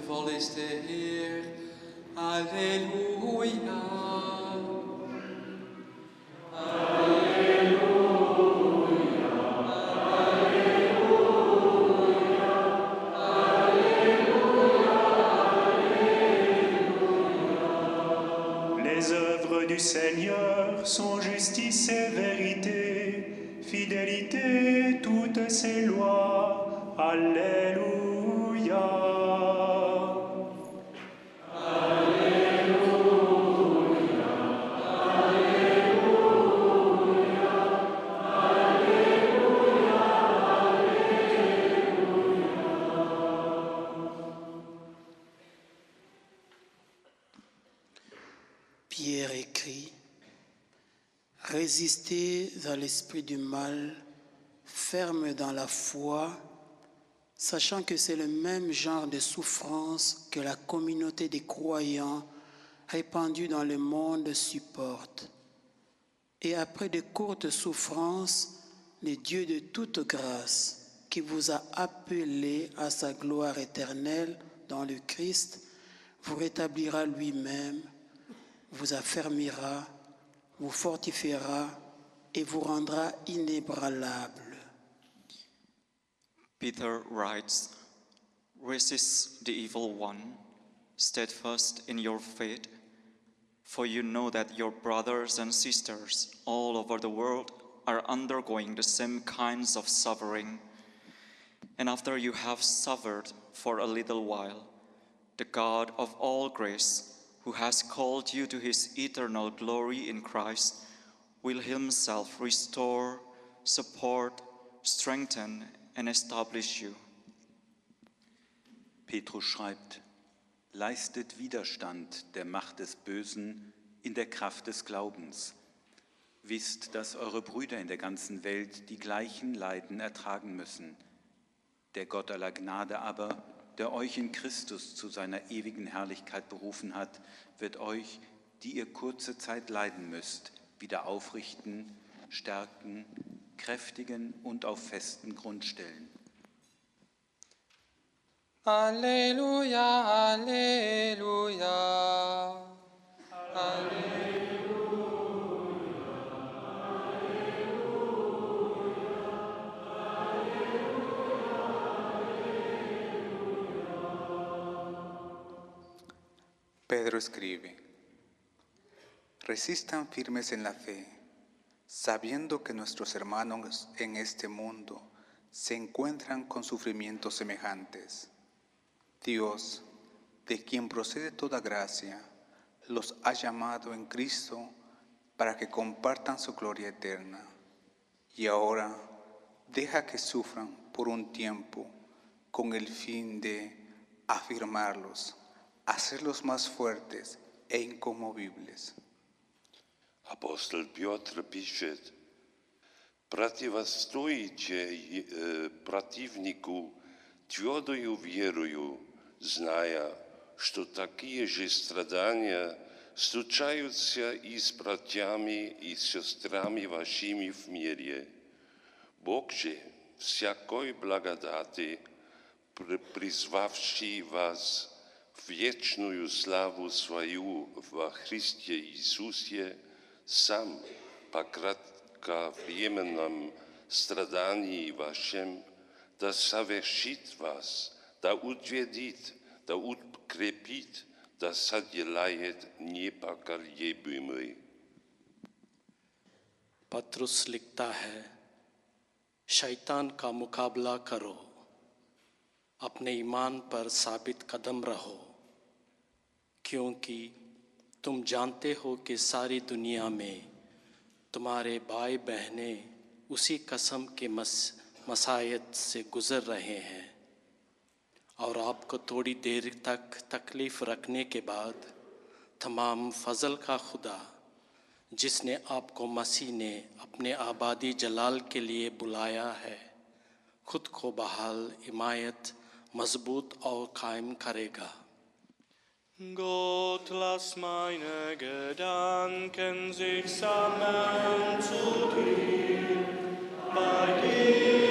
En liefdevol is de Heer. Halleluja. Résistez à l'esprit du mal, ferme dans la foi, sachant que c'est le même genre de souffrance que la communauté des croyants répandue dans le monde supporte. Et après de courtes souffrances, le Dieu de toute grâce, qui vous a appelé à sa gloire éternelle dans le Christ, vous rétablira lui-même, vous affermira, vous fortifiera et vous rendra inébranlable. Peter writes, Resist the evil one, steadfast in your faith, For you know that your brothers and sisters all over the world are undergoing the same kinds of suffering. And after you have suffered for a little while, the God of all grace, who has called you to his eternal glory in Christ, will himself restore, support, strengthen, and establish you. Petrus schreibt, leistet Widerstand der Macht des Bösen in der Kraft des Glaubens. Wisst, dass eure Brüder in der ganzen Welt die gleichen Leiden ertragen müssen. Der Gott aller Gnade aber, der euch in Christus zu seiner ewigen Herrlichkeit berufen hat, wird euch, die ihr kurze Zeit leiden müsst, wieder aufrichten, stärken, kräftigen und auf festen Grund stellen. Halleluja, Halleluja. Pedro escribe, resistan firmes en la fe, sabiendo que nuestros hermanos en este mundo se encuentran con sufrimientos semejantes. Dios, de quien procede toda gracia, los ha llamado en Cristo para que compartan su gloria eterna. Y ahora deja que sufran por un tiempo con el fin de afirmarlos, hacerlos más fuertes e inconmovibles. Apostel Piotr pisze, Противостойте э, противнику твердою верою, зная, что такие же страдания случаются и с братьями и с сестрами вашими в мире. Бог же всякой благодати, при- призвавший вас в вечную славу свою во Христе Иисусе, сам по кратковременном страдании вашем, да совершит вас, да утвердит, да укрепит, да соделает непоколебимый. पत्रुस लिखता है शैतान का मुकाबला करो अपने ईमान पर साबित कदम रहो کیونکہ تم جانتے ہو کہ ساری دنیا میں تمہارے بھائی بہنیں اسی قسم کے مس مسائد سے گزر رہے ہیں۔ اور آپ کو تھوڑی دیر تک تکلیف رکھنے کے بعد تمام فضل کا خدا، جس نے آپ کو مسیح نے اپنے آبادی جلال کے لیے بلایا ہے، خود کو بحال، حمایت، مضبوط اور قائم کرے گا۔ Gott, lass meine Gedanken sich sammeln zu dir. Bei dir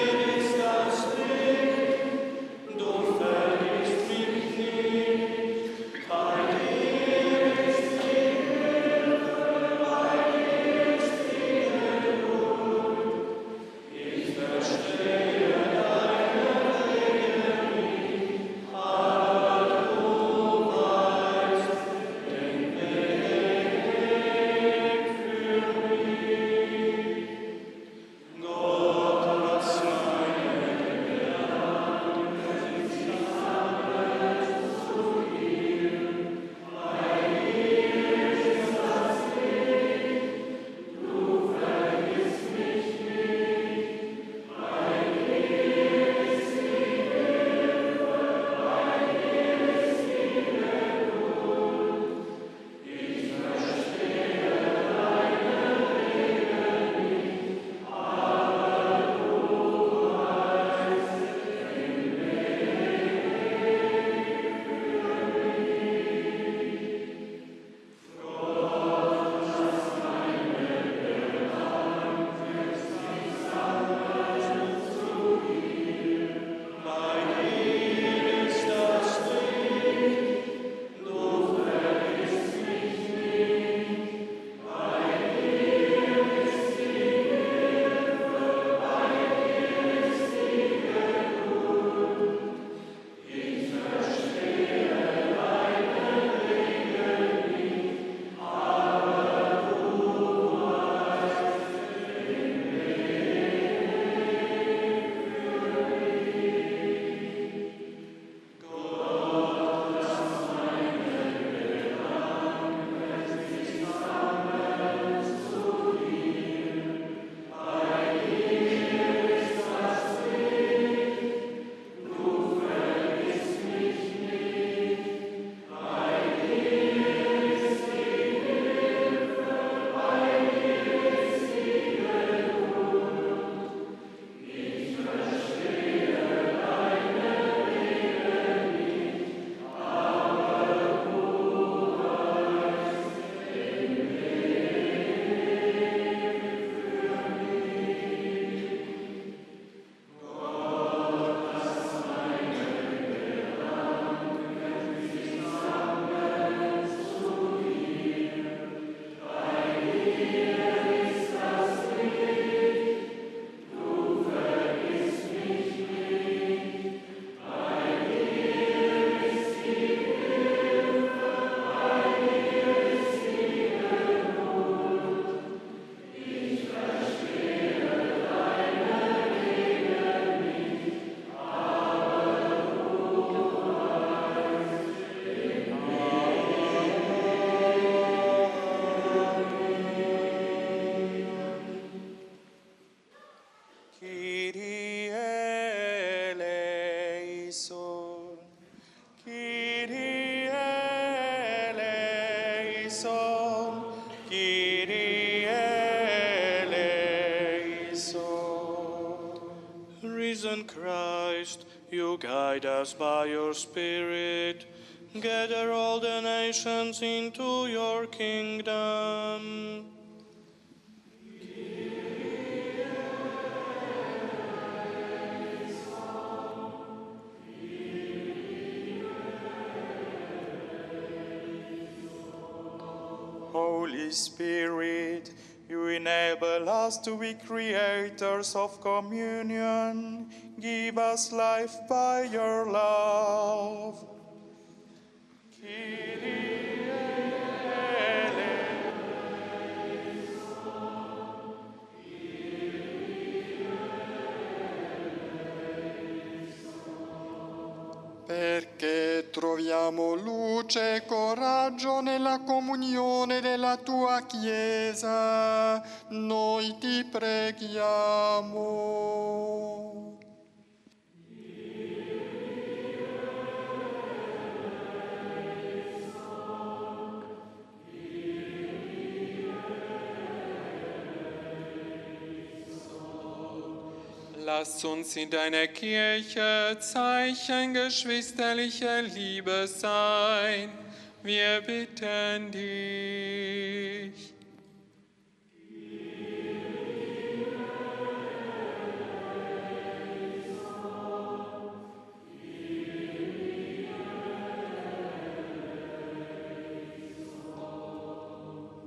nations into your kingdom. Holy Spirit, you enable us to be creators of communion. Give us life by your love. Troviamo luce e coraggio nella comunione della tua Chiesa, noi ti preghiamo. Lass uns in deiner Kirche Zeichen geschwisterlicher Liebe sein. Wir bitten dich.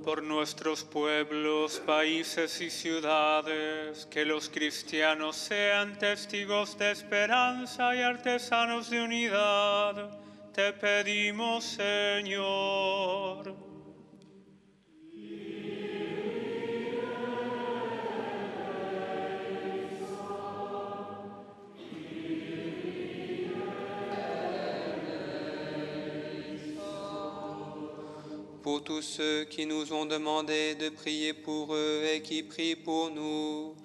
Por nuestros pueblos, países y ciudades, que los cristianos sean testigos de esperanza y artesanos de unidad. Te pedimos, Señor. Tous ceux qui nous ont demandé de prier pour eux et qui prient pour nous,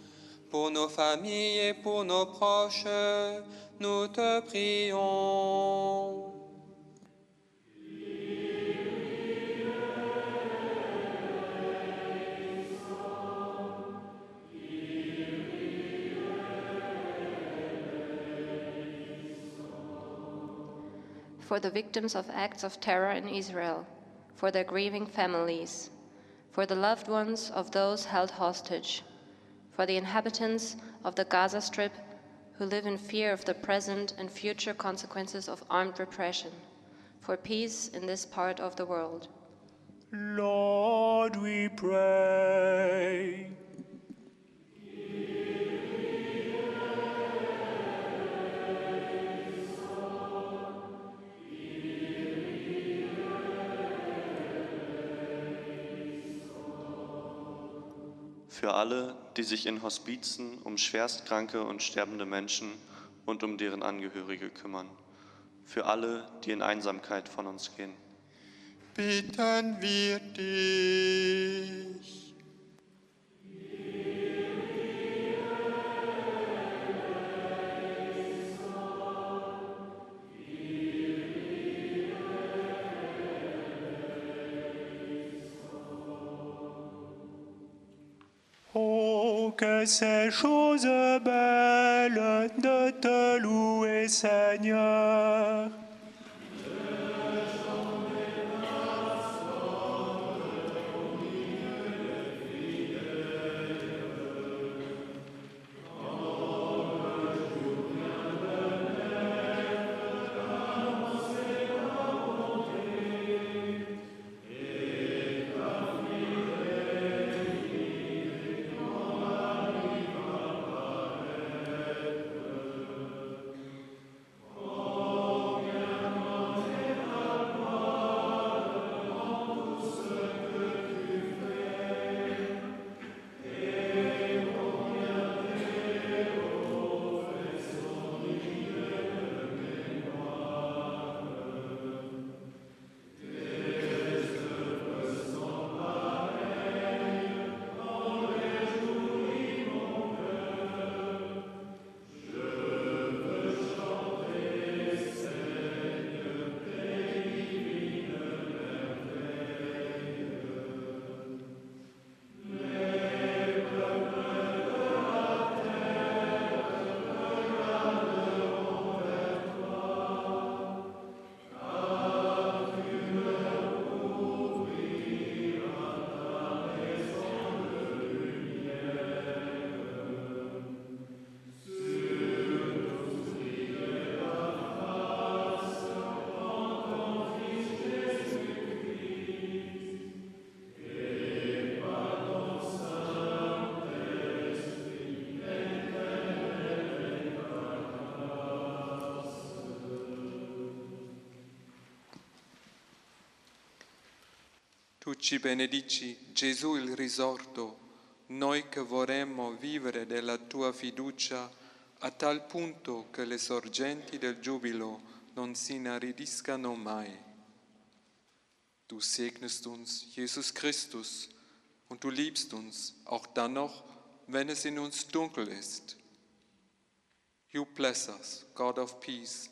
pour nos familles et pour nos proches, nous te prions. For the victims of acts of terror in Israel, for their grieving families, for the loved ones of those held hostage, for the inhabitants of the Gaza Strip who live in fear of the present and future consequences of armed repression, for peace in this part of the world. Lord, we pray. Für alle, die sich in Hospizen um schwerstkranke und sterbende Menschen und um deren Angehörige kümmern. Für alle, die in Einsamkeit von uns gehen. Bitten wir dich. Que ces choses belles de te louer, Seigneur. Ci benedici Gesù il risorto, noi che vorremmo vivere della tua fiducia a tal punto che le sorgenti del giubilo non si inaridiscano mai. Du segnest uns, Jesus Christus, und du liebst uns, auch dann noch, wenn es in uns dunkel ist. You bless us, God of peace.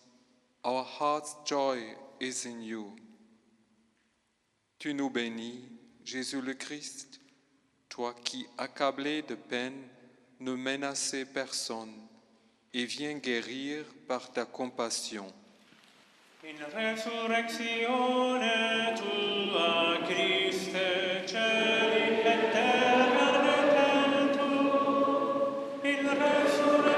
Our heart's joy is in you. Tu nous bénis, Jésus le Christ, toi qui, accablé de peine, ne menaçais personne et viens guérir par ta compassion. In resurrectione tua, Christe, celi et terra retentur. In resurrectione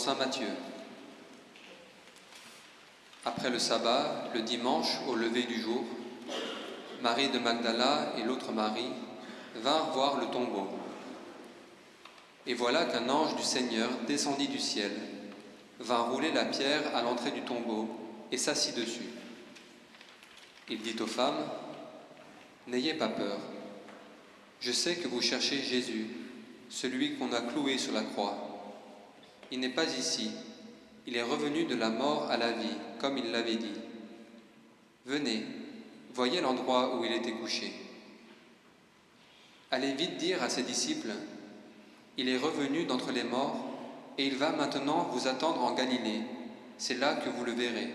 Saint Matthieu. Après le sabbat, le dimanche au lever du jour, Marie de Magdala et l'autre Marie vinrent voir le tombeau. Et voilà qu'un ange du Seigneur descendit du ciel, vint rouler la pierre à l'entrée du tombeau et s'assit dessus. Il dit aux femmes, N'ayez pas peur, je sais que vous cherchez Jésus, celui qu'on a cloué sur la croix. Il n'est pas ici, il est revenu de la mort à la vie, comme il l'avait dit. Venez, voyez l'endroit où il était couché. Allez vite dire à ses disciples, il est revenu d'entre les morts, et il va maintenant vous attendre en Galilée, c'est là que vous le verrez.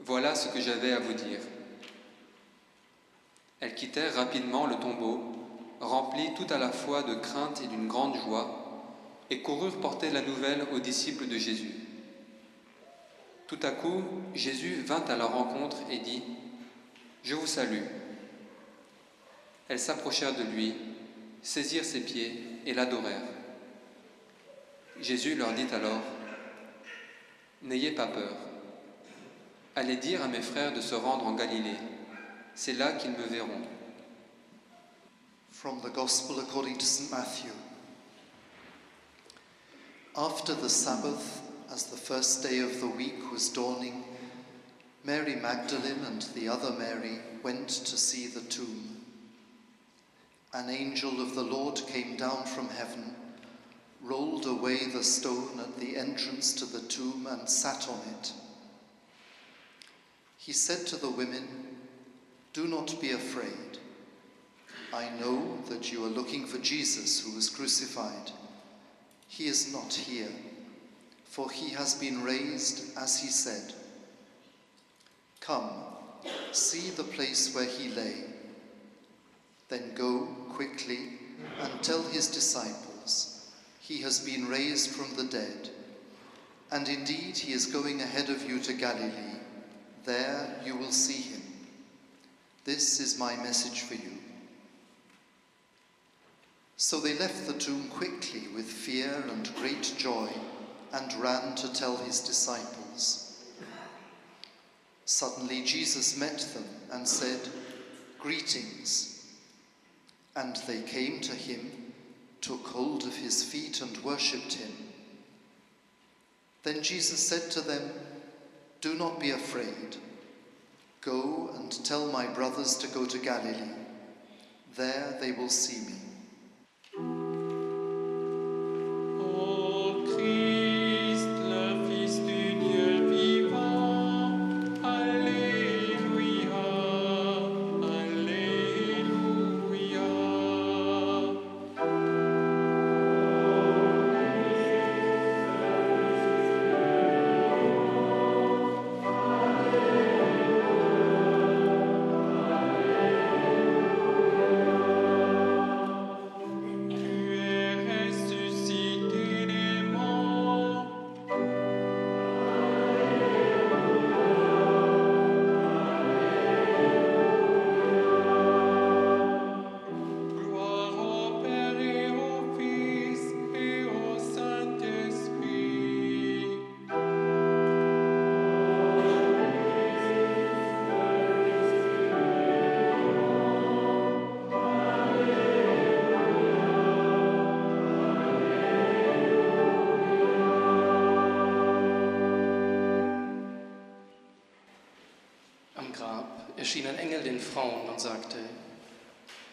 Voilà ce que j'avais à vous dire. Elles quittèrent rapidement le tombeau, remplies tout à la fois de crainte et d'une grande joie, et coururent porter la nouvelle aux disciples de Jésus. Tout à coup, Jésus vint à leur rencontre et dit, Je vous salue. Elles s'approchèrent de lui, saisirent ses pieds et l'adorèrent. Jésus leur dit alors, N'ayez pas peur. Allez dire à mes frères de se rendre en Galilée. C'est là qu'ils me verront. From the Gospel according to St. Matthew. After the Sabbath, as the first day of the week was dawning, Mary Magdalene and the other Mary went to see the tomb. An angel of the Lord came down from heaven, rolled away the stone at the entrance to the tomb, and sat on it. He said to the women, Do not be afraid. I know that you are looking for Jesus who was crucified. He is not here, for he has been raised as he said. Come, see the place where he lay. Then go quickly and tell his disciples, He has been raised from the dead. And indeed, he is going ahead of you to Galilee. There you will see him. This is my message for you. So they left the tomb quickly with fear and great joy and ran to tell his disciples. Suddenly Jesus met them and said, Greetings. And they came to him, took hold of his feet, and worshipped him. Then Jesus said to them, Do not be afraid. Go and tell my brothers to go to Galilee. There they will see me.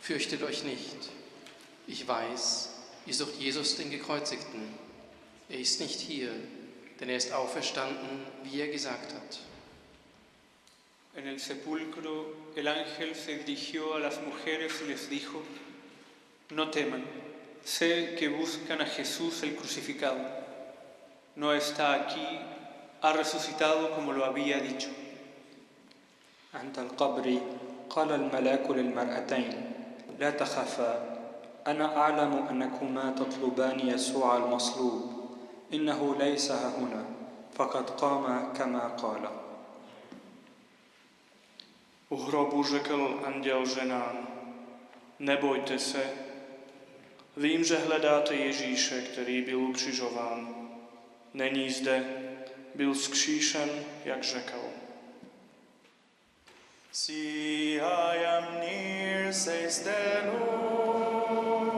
Fürchtet euch nicht, ich weiß, ihr sucht Jesus den Gekreuzigten. Er ist nicht hier, denn er ist auferstanden, wie er gesagt hat. En el sepulcro el ángel se dirigió a las mujeres y les dijo, no teman, sé que buscan a Jesús el crucificado. No está aquí, ha resucitado como lo había dicho. عند القبر قال الملاك للمرأتين لا تخافا. أنا أعلم أنكما تطلبان يسوع المصلوب. إنه ليس هنا. فقد قام كما قال. U hrobu řekl anděl ženám, nebojte se, vím, že hledáte Ježíše, který byl ukřižován. Není zde, byl zkříšen, jak řekl. See, I am near, says the Lord.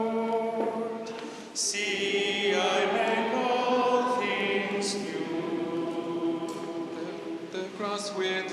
See, I make all things new. The, the cross with